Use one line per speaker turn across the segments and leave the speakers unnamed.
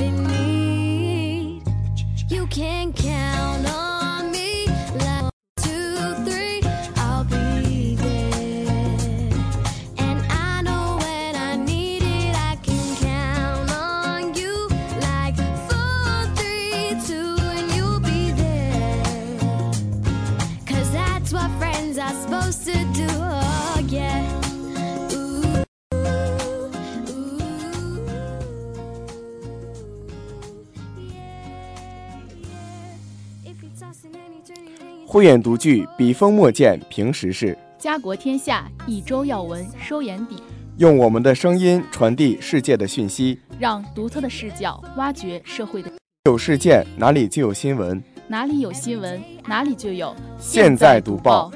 In need. You can
慧眼独具，笔锋墨见平时事，
家国天下，一周要闻收眼底，
用我们的声音传递世界的讯息。
让独特的视角挖掘社会的。
有事件哪里就有新闻，
哪里有新闻，哪里就有
现在读报。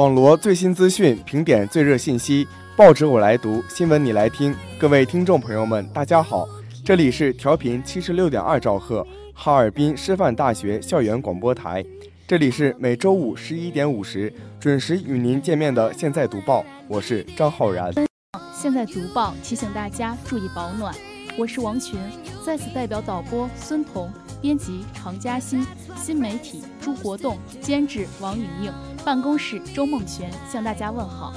网罗最新资讯，评点最热信息，报纸我来读，新闻你来听。各位听众朋友们，大家好，这里是调频七十六点二兆赫，哈尔滨师范大学校园广播台，这里是每周五十一点五十准时与您见面的《现在读报》，我是张浩然。
现在读报提醒大家注意保暖。我是王群，在此代表导播孙彤、编辑常嘉欣、新媒体朱国栋、监制王颖颖、办公室周梦璇向大家问好。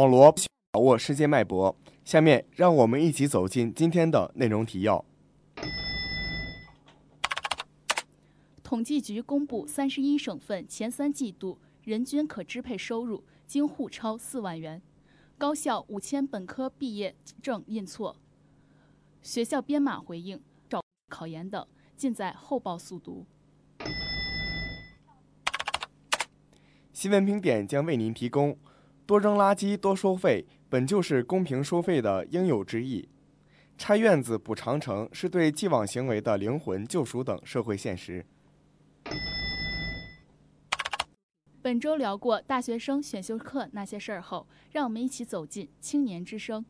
网罗把握世界脉搏。下面让我们一起走进今天的内容提要。
统计局公布三十一省份前三季度人均可支配收入京沪超四万元，高校五千本科毕业证印错，学校编码回应找考研等，尽在后报速读。
新闻评点将为您提供。多扔垃圾多收费，本就是公平收费的应有之义。拆院子补长城是对既往行为的灵魂救赎等社会现实。
本周聊过大学生选修课那些事儿后，让我们一起走进青年之声。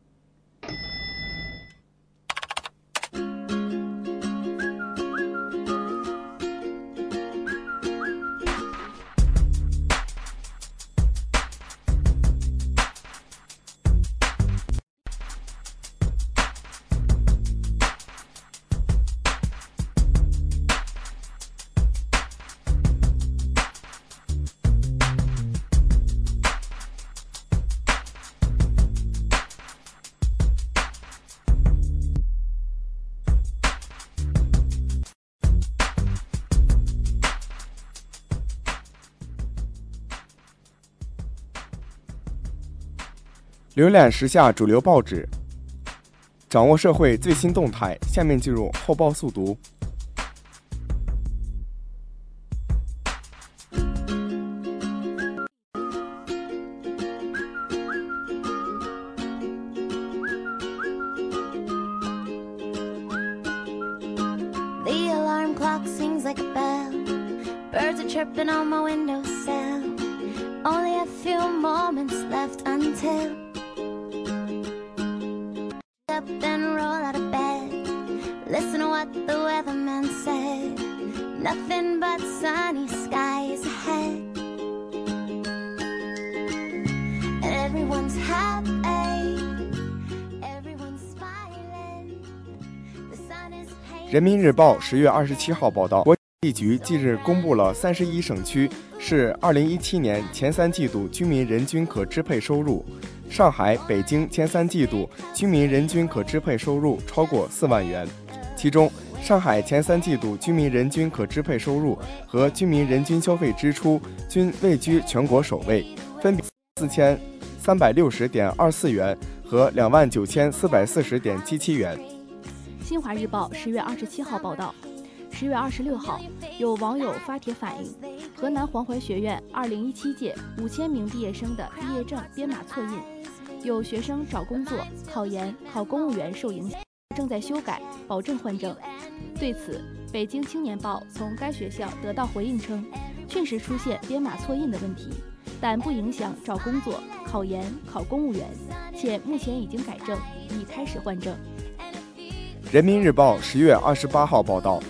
浏览时下主流报纸，掌握社会最新动态。下面进入后报速读。日报十月二十七号报道，国际局近日公布了三十一省区市二零一七年前三季度居民人均可支配收入。上海、北京前三季度居民人均可支配收入超过四万元，其中上海前三季度居民人均可支配收入和居民人均消费支出均位居全国首位，分别四千三百六十点二四元和两万九千四百四十点七七元。
新华日报十月二十七号报道，十月二十六号，有网友发帖反映，河南黄淮学院二零一七届五千名毕业生的毕业证编码错印，有学生找工作、考研、考公务员受影响，正在修改，保证换证。对此，北京青年报从该学校得到回应称，确实出现编码错印的问题，但不影响找工作、考研、考公务员，且目前已经改正，已开始换证。
人民日报十月二十八号报道，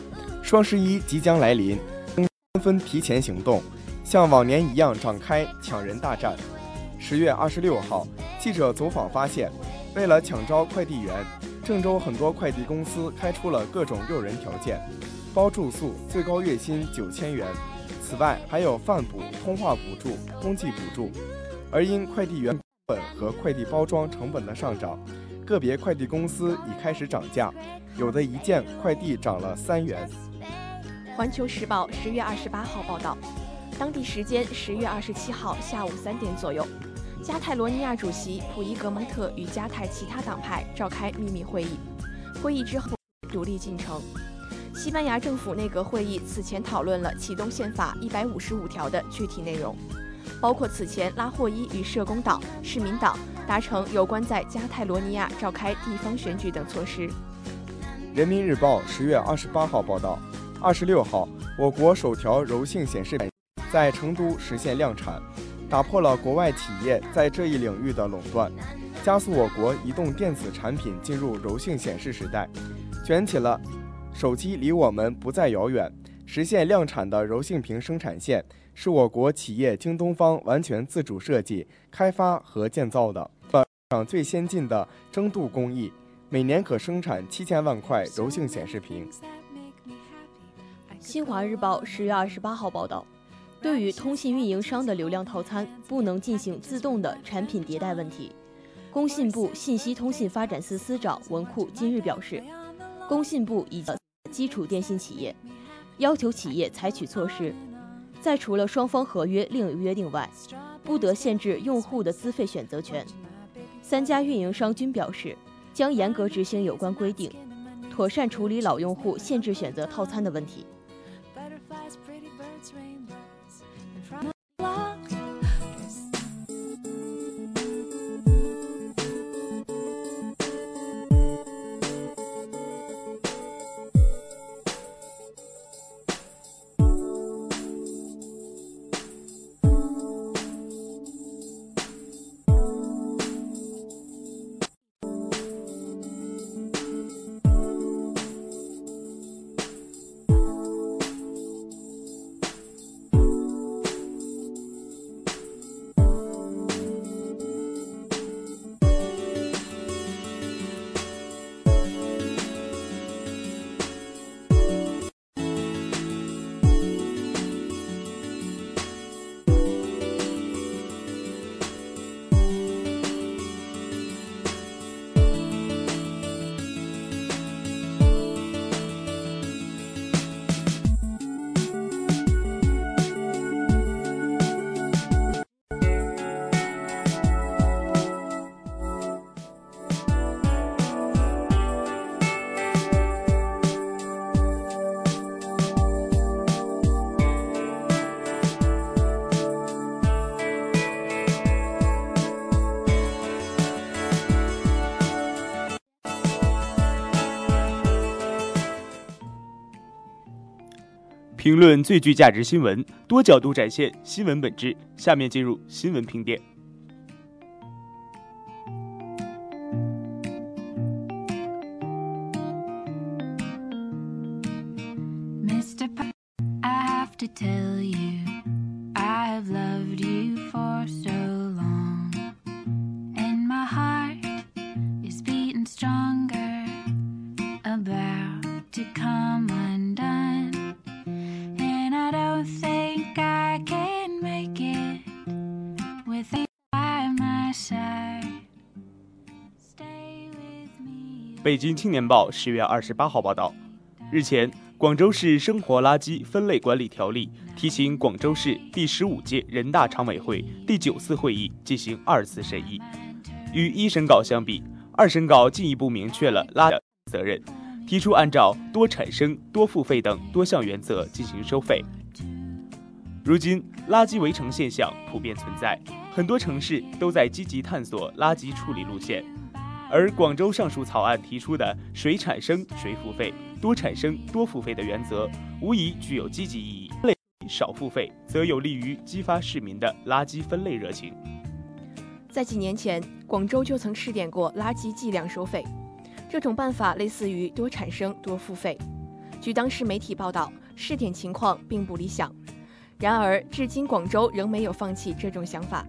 双十一即将来临，纷纷提前行动，像往年一样展开抢人大战。十月二十六号，记者走访发现，为了抢招快递员，郑州很多快递公司开出了各种诱人条件，包住宿，最高月薪九千元。此外，还有饭补、通话补助、冬季补助。而因快递员本和快递包装成本的上涨，个别快递公司已开始涨价，有的一件快递涨了三元。
环球时报十月二十八号报道，当地时间十月二十七号下午三点左右，加泰罗尼亚主席普伊格蒙特与加泰其他党派召开秘密会议。会议之后，独立进程。西班牙政府内阁会议此前讨论了启动宪法一百五十五条的具体内容，包括此前拉霍伊与社工党、市民党达成有关在加泰罗尼亚召开地方选举等措施。
人民日报十月二十八号报道，二十六号，我国首条柔性显示屏在成都实现量产，打破了国外企业在这一领域的垄断，加速我国移动电子产品进入柔性显示时代，卷起了手机离我们不再遥远。实现量产的柔性屏生产线是我国企业京东方完全自主设计、开发和建造的，上最先进的蒸镀工艺。每年可生产七千万块柔性显示屏。
新华日报十月二十八号报道，对于通信运营商的流量套餐不能进行自动的产品迭代问题，工信部信息通信发展司司长文库今日表示，工信部以及基础电信企业要求企业采取措施，在除了双方合约另有约定外，不得限制用户的资费选择权。三家运营商均表示，将严格执行有关规定，妥善处理老用户限制选择套餐的问题。
评论最具价值新闻，多角度展现新闻本质。下面进入新闻评点。北京青年报十月二十八号报道，日前，广州市生活垃圾分类管理条例提请广州市第十五届人大常委会第九次会议进行二次审议。与一审稿相比，二审稿进一步明确了垃圾责任，提出按照多产生、多付费等多项原则进行收费。如今，垃圾围城现象普遍存在，很多城市都在积极探索垃圾处理路线。而广州上述草案提出的“谁产生谁付费，多产生多付费”的原则，无疑具有积极意义。类少付费，则有利于激发市民的垃圾分类热情。
在几年前，广州就曾试点过垃圾计量收费，这种办法类似于多产生多付费。据当时媒体报道，试点情况并不理想。然而，至今广州仍没有放弃这种想法，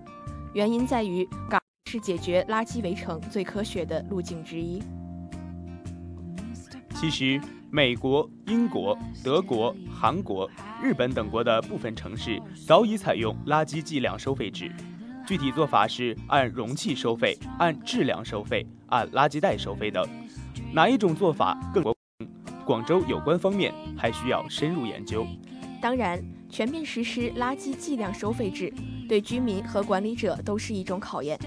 原因在于港。是解决垃圾围城最科学的路径之一。
其实，美国、英国、德国、韩国、日本等国的部分城市早已采用垃圾计量收费制，具体做法是按容器收费、按质量收费、按垃圾袋收费等。哪一种做法更广州有关方面还需要深入研究。
当然，全面实施垃圾计量收费制，对居民和管理者都是一种考验。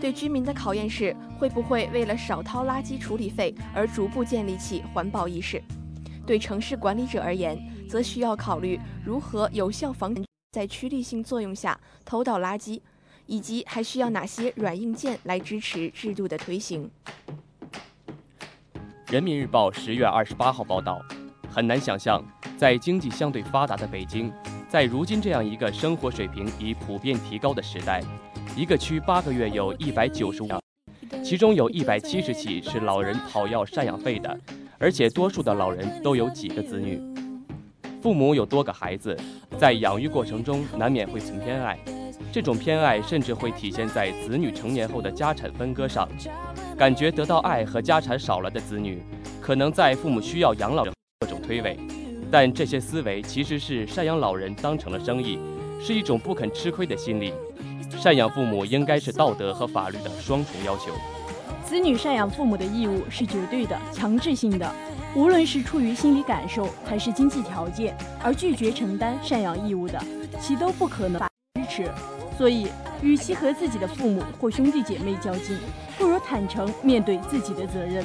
对居民的考验是会不会为了少掏垃圾处理费而逐步建立起环保意识；对城市管理者而言，则需要考虑如何有效防止在趋利性作用下偷倒垃圾，以及还需要哪些软硬件来支持制度的推行。
人民日报十月二十八号报道：很难想象，在经济相对发达的北京，在如今这样一个生活水平已普遍提高的时代。一个区八个月有一百九十五，其中有一百七十起是老人讨要赡养费的，而且多数的老人都有几个子女，父母有多个孩子，在养育过程中难免会存偏爱，这种偏爱甚至会体现在子女成年后的家产分割上。感觉得到爱和家产少了的子女，可能在父母需要养老各种推诿，但这些思维其实是赡养老人当成了生意，是一种不肯吃亏的心理。赡养父母应该是道德和法律的双重要求。
子女赡养父母的义务是绝对的、强制性的，无论是出于心理感受还是经济条件而拒绝承担赡养义务的，其都不可能支持。所以，与其和自己的父母或兄弟姐妹较劲，不如坦诚面对自己的责任。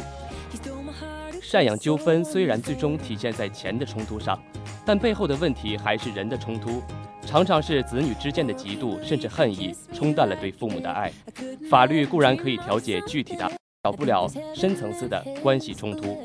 赡养纠纷虽然最终体现在钱的冲突上，但背后的问题还是人的冲突。常常是子女之间的嫉妒甚至恨意冲淡了对父母的爱。法律固然可以调解具体的，少不了深层次的关系冲突。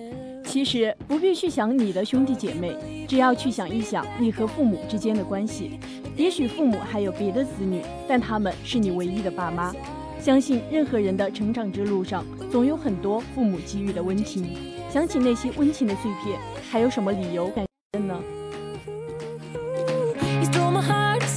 其实不必去想你的兄弟姐妹，只要去想一想你和父母之间的关系。也许父母还有别的子女，但他们是你唯一的爸妈。相信任何人的成长之路上，总有很多父母给予的温情。想起那些温情的碎片，还有什么理由感恩呢？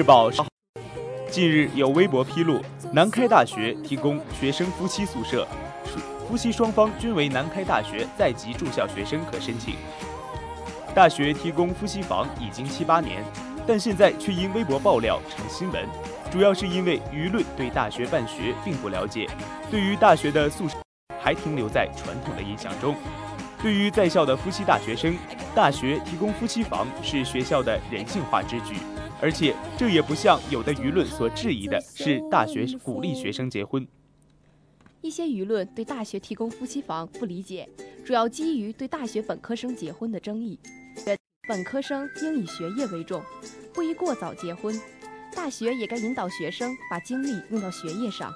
日报近日有微博披露，南开大学提供学生夫妻宿舍，夫妻双方均为南开大学在籍住校学生可申请。大学提供夫妻房已经七八年，但现在却因微博爆料成新闻，主要是因为舆论对大学办学并不了解，对于大学的宿舍还停留在传统的印象中。对于在校的夫妻大学生，大学提供夫妻房是学校的人性化之举。而且这也不像有的舆论所质疑的是大学鼓励学生结婚。
一些舆论对大学提供夫妻房不理解，主要基于对大学本科生结婚的争议。本科生应以学业为重，不宜过早结婚。大学也该引导学生把精力用到学业上。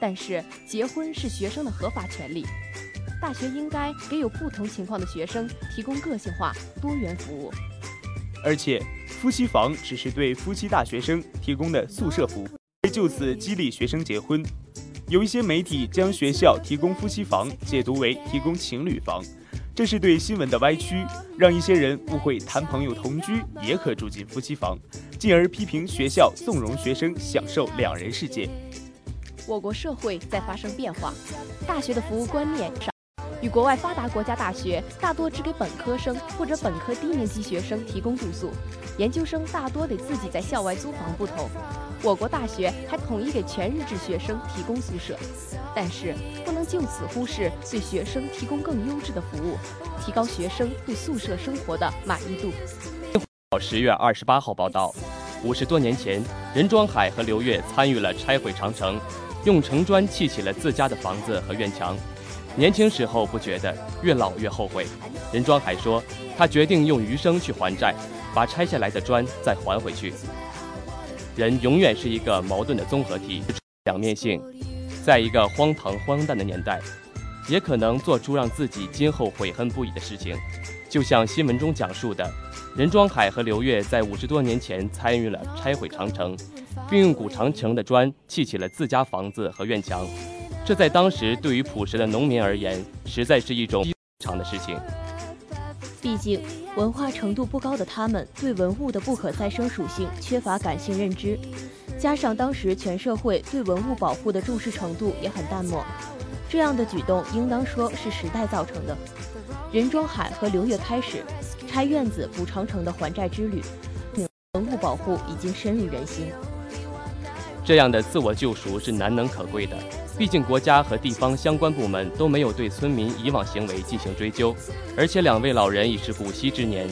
但是结婚是学生的合法权利，大学应该给有不同情况的学生提供个性化、多元服务。
而且。夫妻房只是对夫妻大学生提供的宿舍服务，就此激励学生结婚。有一些媒体将学校提供夫妻房解读为提供情侣房，这是对新闻的歪曲，让一些人误会谈朋友同居也可住进夫妻房，进而批评学校纵容学生享受两人世界。
我国社会在发生变化，大学的服务观念上。与国外发达国家大学大多只给本科生或者本科低年级学生提供住宿，研究生大多得自己在校外租房不同，我国大学还统一给全日制学生提供宿舍，但是不能就此忽视对学生提供更优质的服务，提高学生对宿舍生活的满意度。
十月二十八号报道，五十多年前，任庄海和刘越参与了拆毁长城，用城砖砌起了自家的房子和院墙。年轻时候不觉得，越老越后悔。任庄海说，他决定用余生去还债，把拆下来的砖再还回去。人永远是一个矛盾的综合体，两面性。在一个荒唐荒诞的年代，也可能做出让自己今后悔恨不已的事情。就像新闻中讲述的，任庄海和刘越在五十多年前参与了拆毁长城，并用古长城的砖砌起了自家房子和院墙。这在当时对于朴实的农民而言，实在是一种异常的事情。
毕竟，文化程度不高的他们，对文物的不可再生属性缺乏感性认知，加上当时全社会对文物保护的重视程度也很淡漠，这样的举动应当说是时代造成的。任庄海和刘越开始拆院子补长城的还债之旅，文物保护已经深入人心。
这样的自我救赎是难能可贵的。毕竟国家和地方相关部门都没有对村民以往行为进行追究，而且两位老人已是古稀之年，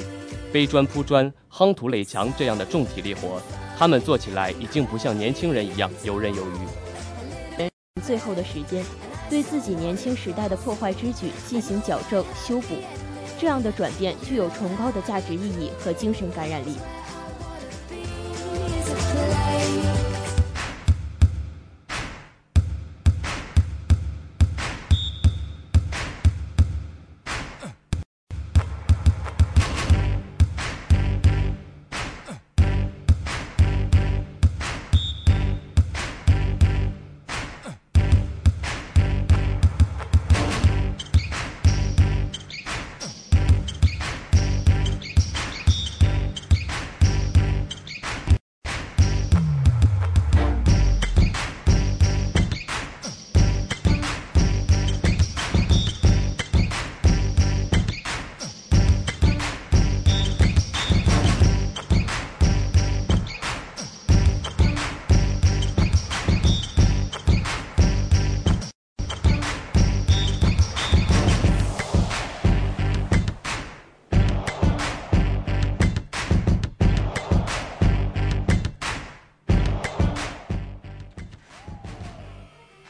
背砖铺砖、夯土垒墙这样的重体力活，他们做起来已经不像年轻人一样游刃有余。
最后的时间，对自己年轻时代的破坏之举进行矫正修补，这样的转变具有崇高的价值意义和精神感染力。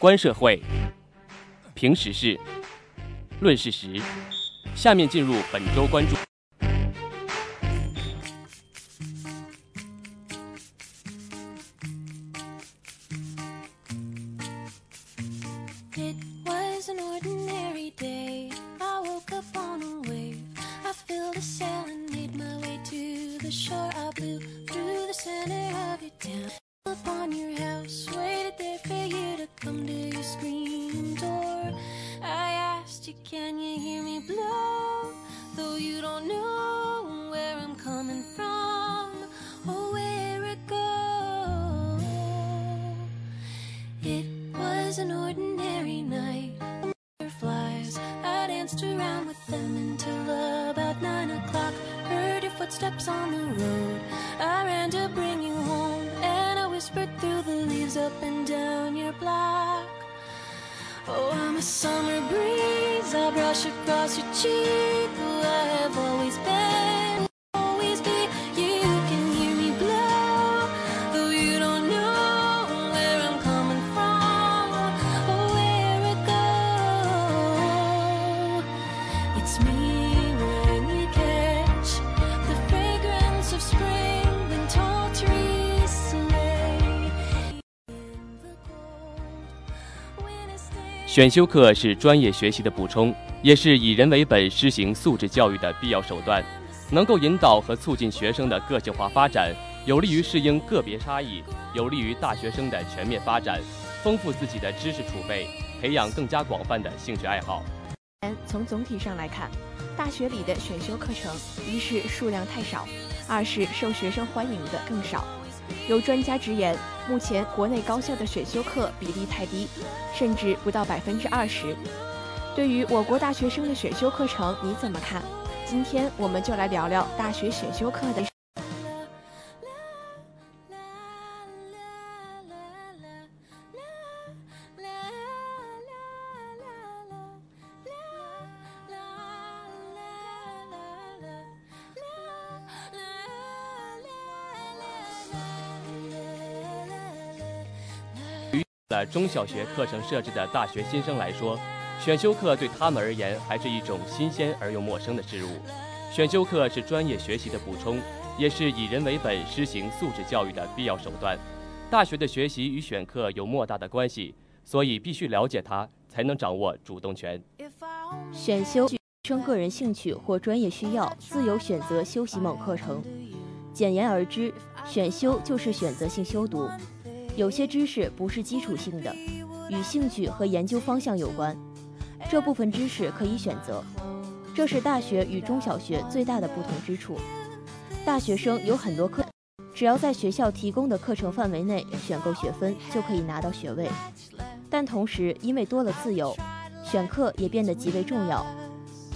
观社会，评时事，论事实。下面进入本周关注。
Whispered through the leaves up and down your block. Oh, I'm a summer breeze. I brush across your cheek. I have always been,
选修课是专业学习的补充，也是以人为本施行素质教育的必要手段，能够引导和促进学生的个性化发展，有利于适应个别差异，有利于大学生的全面发展，丰富自己的知识储备，培养更加广泛的兴趣爱好。
从总体上来看，大学里的选修课程，一是数量太少，二是受学生欢迎的更少。有专家直言，目前国内高校的选修课比例太低，甚至不到百分之二十。对于我国大学生的选修课程，你怎么看？今天我们就来聊聊大学选修课的。
在中小学课程设置的大学新生来说，选修课对他们而言还是一种新鲜而又陌生的事物。选修课是专业学习的补充，也是以人为本施行素质教育的必要手段。大学的学习与选课有莫大的关系，所以必须了解它，才能掌握主动权。
选修学生个人兴趣或专业需要，自由选择修习某课程。简言而之，选修就是选择性修读。有些知识不是基础性的，与兴趣和研究方向有关，这部分知识可以选择。这是大学与中小学最大的不同之处。大学生有很多课，只要在学校提供的课程范围内选购学分，就可以拿到学位。但同时，因为多了自由，选课也变得极为重要。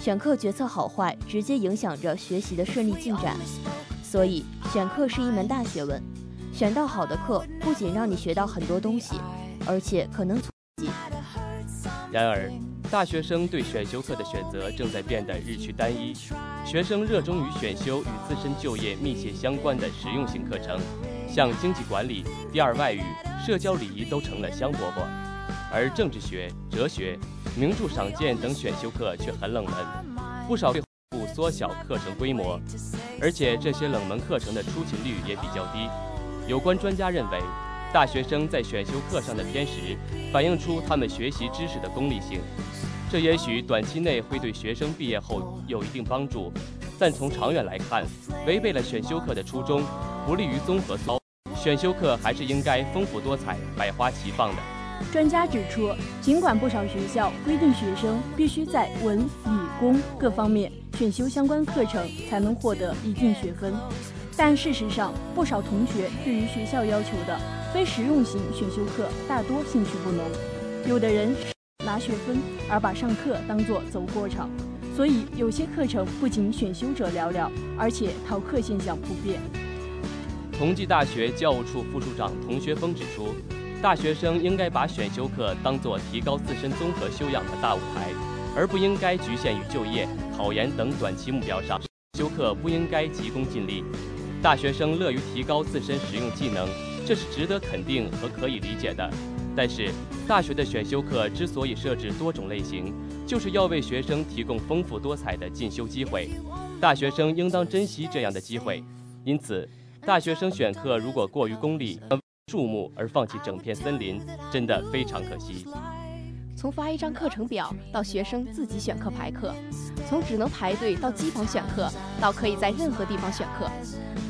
选课决策好坏，直接影响着学习的顺利进展。所以，选课是一门大学问。选到好的课，不仅让你学到很多东西，而且可能促进。
然而，大学生对选修课的选择正在变得日趋单一，学生热衷于选修与自身就业密切相关的实用性课程，像经济管理、第二外语、社交礼仪都成了香饽饽，而政治学、哲学、名著赏鉴等选修课却很冷门，不少会不缩小课程规模，而且这些冷门课程的出勤率也比较低。有关专家认为。大学生在选修课上的偏食，反映出他们学习知识的功利性。这也许短期内会对学生毕业后有一定帮助，但从长远来看，违背了选修课的初衷，不利于综合操。选修课还是应该丰富多彩、百花齐放的。
专家指出，尽管不少学校规定学生必须在文、理、工各方面选修相关课程才能获得一定学分，但事实上，不少同学对于学校要求的。非实用型选修课大多兴趣不浓，有的人拿学分而把上课当作走过场，所以有些课程不仅选修者寥寥，而且逃课现象普遍。
同济大学教务处副处长童学峰指出，大学生应该把选修课当作提高自身综合修养的大舞台，而不应该局限于就业、考研等短期目标上。修课不应该急功近利，大学生乐于提高自身实用技能。这是值得肯定和可以理解的，但是大学的选修课之所以设置多种类型，就是要为学生提供丰富多彩的进修机会，大学生应当珍惜这样的机会。因此，大学生选课如果过于功利、树木而放弃整片森林，真的非常可惜。
从发一张课程表到学生自己选课排课，从只能排队到机房选课，到可以在任何地方选课。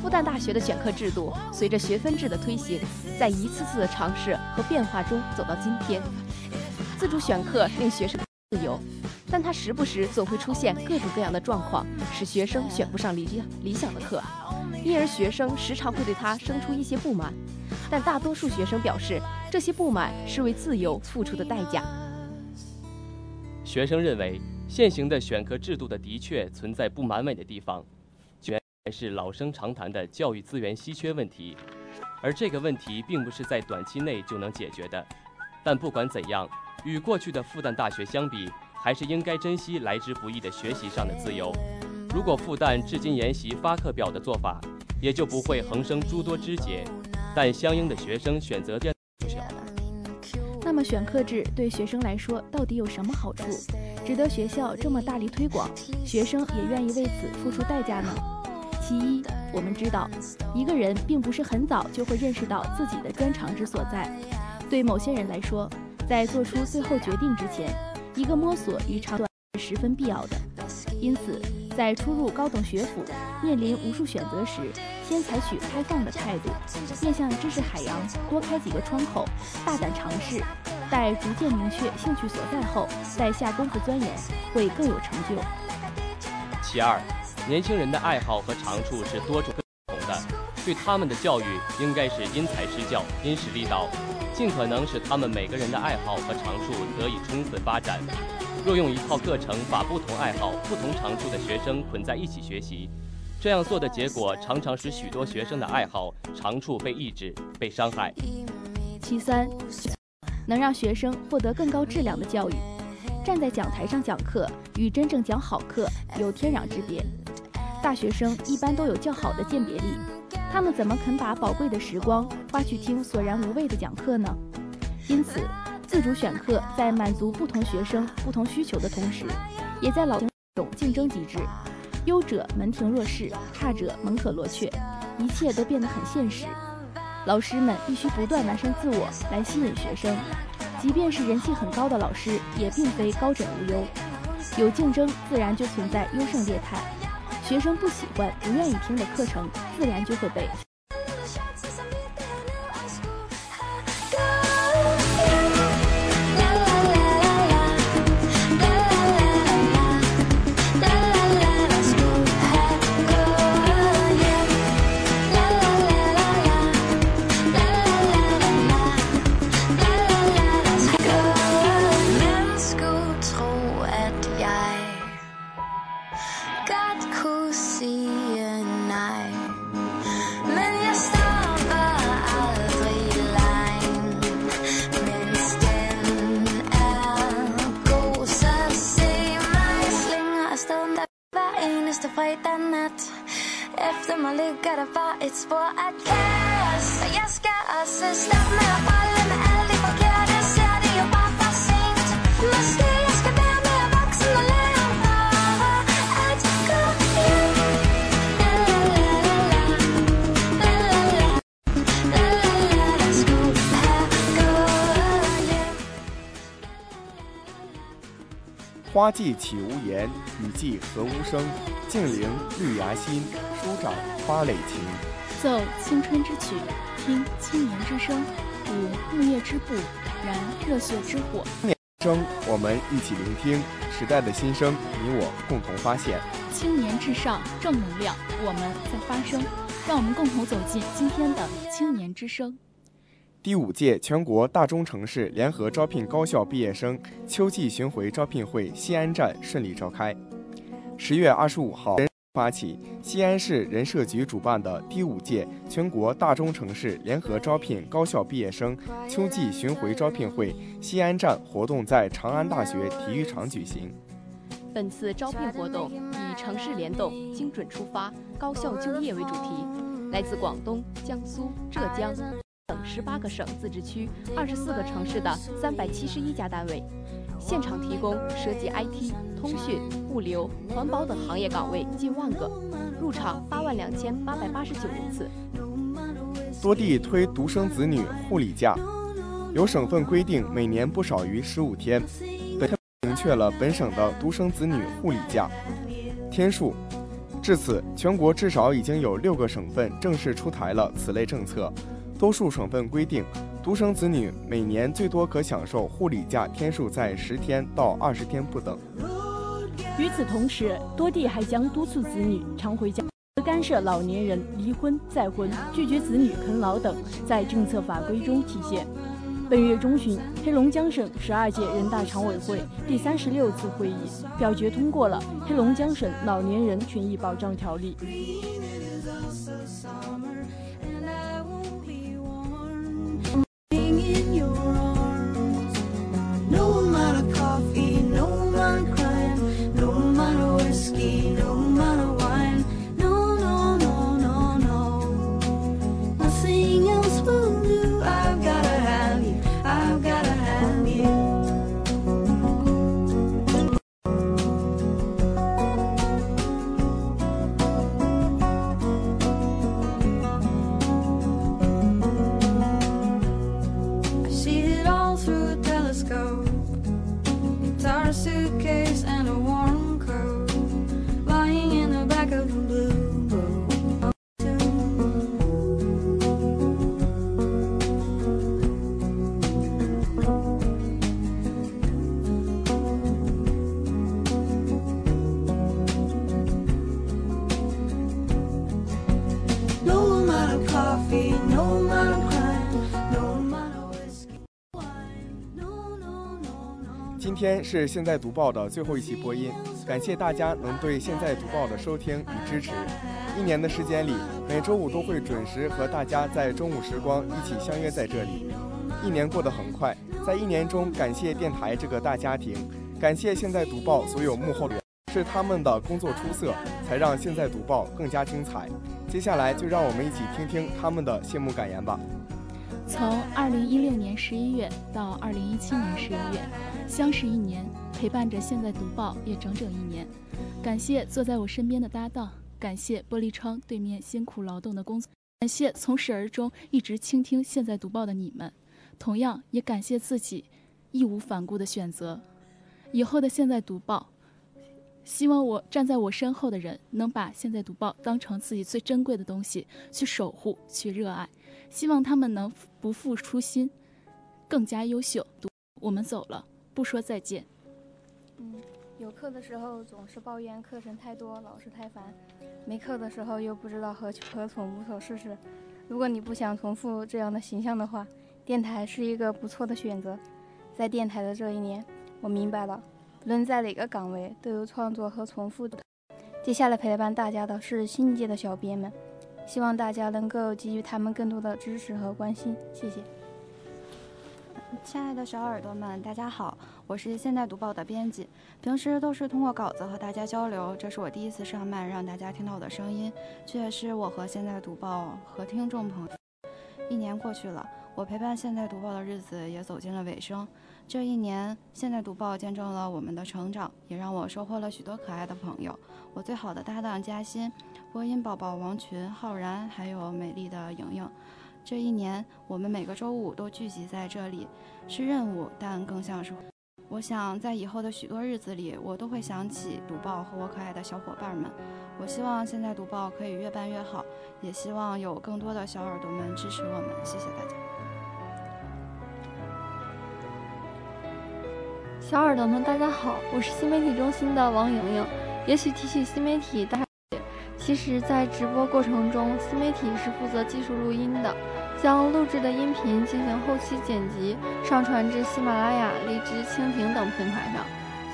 复旦大学的选课制度，随着学分制的推行，在一次次的尝试和变化中走到今天。自主选课令学生自由，但它时不时总会出现各种各样的状况，使学生选不上理理想的课，因而学生时常会对他生出一些不满。但大多数学生表示，这些不满是为自由付出的代价。
学生认为，现行的选课制度的的确存在不完美的地方。是老生常谈的教育资源稀缺问题，而这个问题并不是在短期内就能解决的。但不管怎样，与过去的复旦大学相比，还是应该珍惜来之不易的学习上的自由。如果复旦至今沿袭发课表的做法，也就不会横生诸多枝节。但相应的学生选择电不小。
那么选课制对学生来说到底有什么好处，值得学校这么大力推广，学生也愿意为此付出代价呢？其一，我们知道，一个人并不是很早就会认识到自己的专长之所在。对某些人来说，在做出最后决定之前，一个摸索与长短是十分必要的。因此，在初入高等学府、面临无数选择时，先采取开放的态度，面向知识海洋多开几个窗口，大胆尝试。待逐渐明确兴趣所在后，再下功夫钻研，会更有成就。
其二。年轻人的爱好和长处是多种不同的，对他们的教育应该是因材施教、因势利导，尽可能使他们每个人的爱好和长处得以充分发展。若用一套课程把不同爱好、不同长处的学生捆在一起学习，这样做的结果常常使许多学生的爱好、长处被抑制、被伤害。
其三，能让学生获得更高质量的教育。站在讲台上讲课与真正讲好课有天壤之别。大学生一般都有较好的鉴别力，他们怎么肯把宝贵的时光花去听索然无味的讲课呢？因此，自主选课在满足不同学生不同需求的同时，也在老种竞争机制，优者门庭若市，差者门可罗雀，一切都变得很现实。老师们必须不断完善自我来吸引学生，即便是人气很高的老师，也并非高枕无忧。有竞争，自然就存在优胜劣汰。学生不喜欢、不愿意听的课程，自然就会被。
花季岂无言，雨季何无声。静聆绿芽心，舒展花蕾情。
奏青春之曲，听青年之声，舞木叶之步，燃热血之火。
声，我们一起聆听时代的心声，你我共同发现。
青年至上，正能量，我们在发声。让我们共同走进今天的青年之声。
第五届全国大中城市联合招聘高校毕业生秋季巡回招聘会西安站顺利召开。十月二十五号发起，西安市人社局主办的第五届全国大中城市联合招聘高校毕业生秋季巡回招聘会西安站活动在长安大学体育场举行。
本次招聘活动以“城市联动，精准出发，高效就业”为主题，来自广东、江苏、浙江等十八个省、自治区、二十四个城市的三百七十一家单位，现场提供涉及 IT、通讯、物流、环保等行业岗位近万个，入场八万两千八百八十九人次。
多地推独生子女护理假，有省份规定每年不少于十五天。本明确了本省的独生子女护理假天数。至此，全国至少已经有六个省份正式出台了此类政策。多数省份规定，独生子女每年最多可享受护理假天数在十天到二十天不等。
与此同时，多地还将督促子女常回家、干涉老年人离婚再婚、拒绝子女啃老等在政策法规中体现。本月中旬，黑龙江省十二届人大常委会第三十六次会议表决通过了《黑龙江省老年人权益保障条例》。
天是现在读报的最后一期播音，感谢大家能对现在读报的收听与支持。一年的时间里，每周五都会准时和大家在中午时光一起相约在这里。一年过得很快，在一年中，感谢电台这个大家庭，感谢现在读报所有幕后人，是他们的工作出色，才让现在读报更加精彩。接下来就让我们一起听听他们的谢幕感言吧。
从二零一六年十一月到二零一七年十一月，相识一年，陪伴着现在读报也整整一年。感谢坐在我身边的搭档，感谢玻璃窗对面辛苦劳动的工作，感谢从始而终一直倾听现在读报的你们，同样也感谢自己义无反顾的选择。以后的现在读报，希望我站在我身后的人能把现在读报当成自己最珍贵的东西去守护、去热爱。希望他们能不负初心，更加优秀。我们走了，不说再见。
嗯，有课的时候总是抱怨课程太多，老师太烦；没课的时候又不知道何去何从，无所事事。如果你不想重复这样的形象的话，电台是一个不错的选择。在电台的这一年，我明白了，不论在哪个岗位都有创作和重复的。接下来陪伴大家的是新一届的小编们。希望大家能够给予他们更多的支持和关心，谢谢。
亲爱的小耳朵们，大家好，我是现代读报的编辑。平时都是通过稿子和大家交流，这是我第一次上麦，让大家听到我的声音，这也是我和现代读报和听众朋友。一年过去了，我陪伴现代读报的日子也走进了尾声。这一年，现代读报见证了我们的成长，也让我收获了许多可爱的朋友。我最好的搭档嘉欣，播音宝宝王群、浩然，还有美丽的莹莹。这一年，我们每个周五都聚集在这里，是任务，但更像是……我想在以后的许多日子里，我都会想起读报和我可爱的小伙伴们。我希望现在读报可以越办越好，也希望有更多的小耳朵们支持我们。谢谢大家。
小耳朵们，大家好，我是新媒体中心的王莹莹。也许提起新媒体，大家其实，在直播过程中，新媒体是负责技术录音的。将录制的音频进行后期剪辑，上传至喜马拉雅、荔枝、蜻蜓等平台上。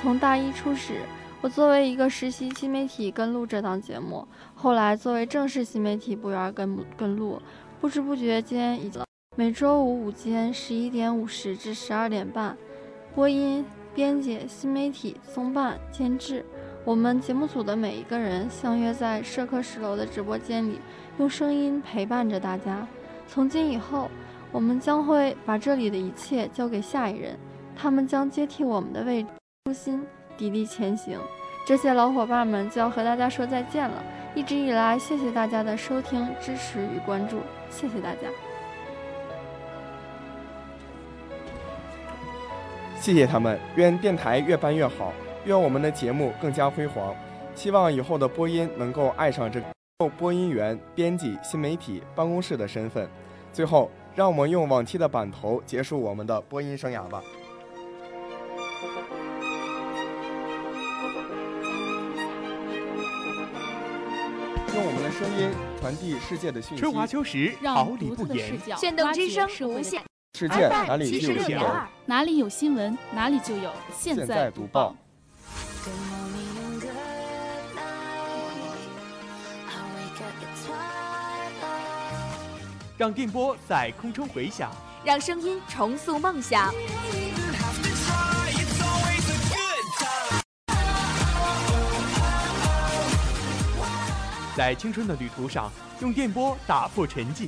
从大一初始，我作为一个实习新媒体跟录这档节目，后来作为正式新媒体部员跟跟录，不知不觉间已经每周五午间十一点五十至十二点半，播音、编辑、新媒体、综办、监制，我们节目组的每一个人相约在社科十楼的直播间里，用声音陪伴着大家。从今以后，我们将会把这里的一切交给下一任，他们将接替我们的位，初心砥砺前行。这些老伙伴们就要和大家说再见了。一直以来，谢谢大家的收听、支持与关注，谢谢大家。
谢谢他们，愿电台越办越好，愿我们的节目更加辉煌。希望以后的播音能够爱上这个。播音员、编辑、新媒体办公室的身份。最后，让我们用往期的版头结束我们的播音生涯吧。用我们的声音传递世界的讯息。
春华秋实，毫厘不言。
炫动之声，无限。
世界哪里就有新闻？
哪里有新闻，哪里就有现在读报。
让电波在空中回响，
让声音重塑梦想。
在青春的旅途上，用电波打破沉寂；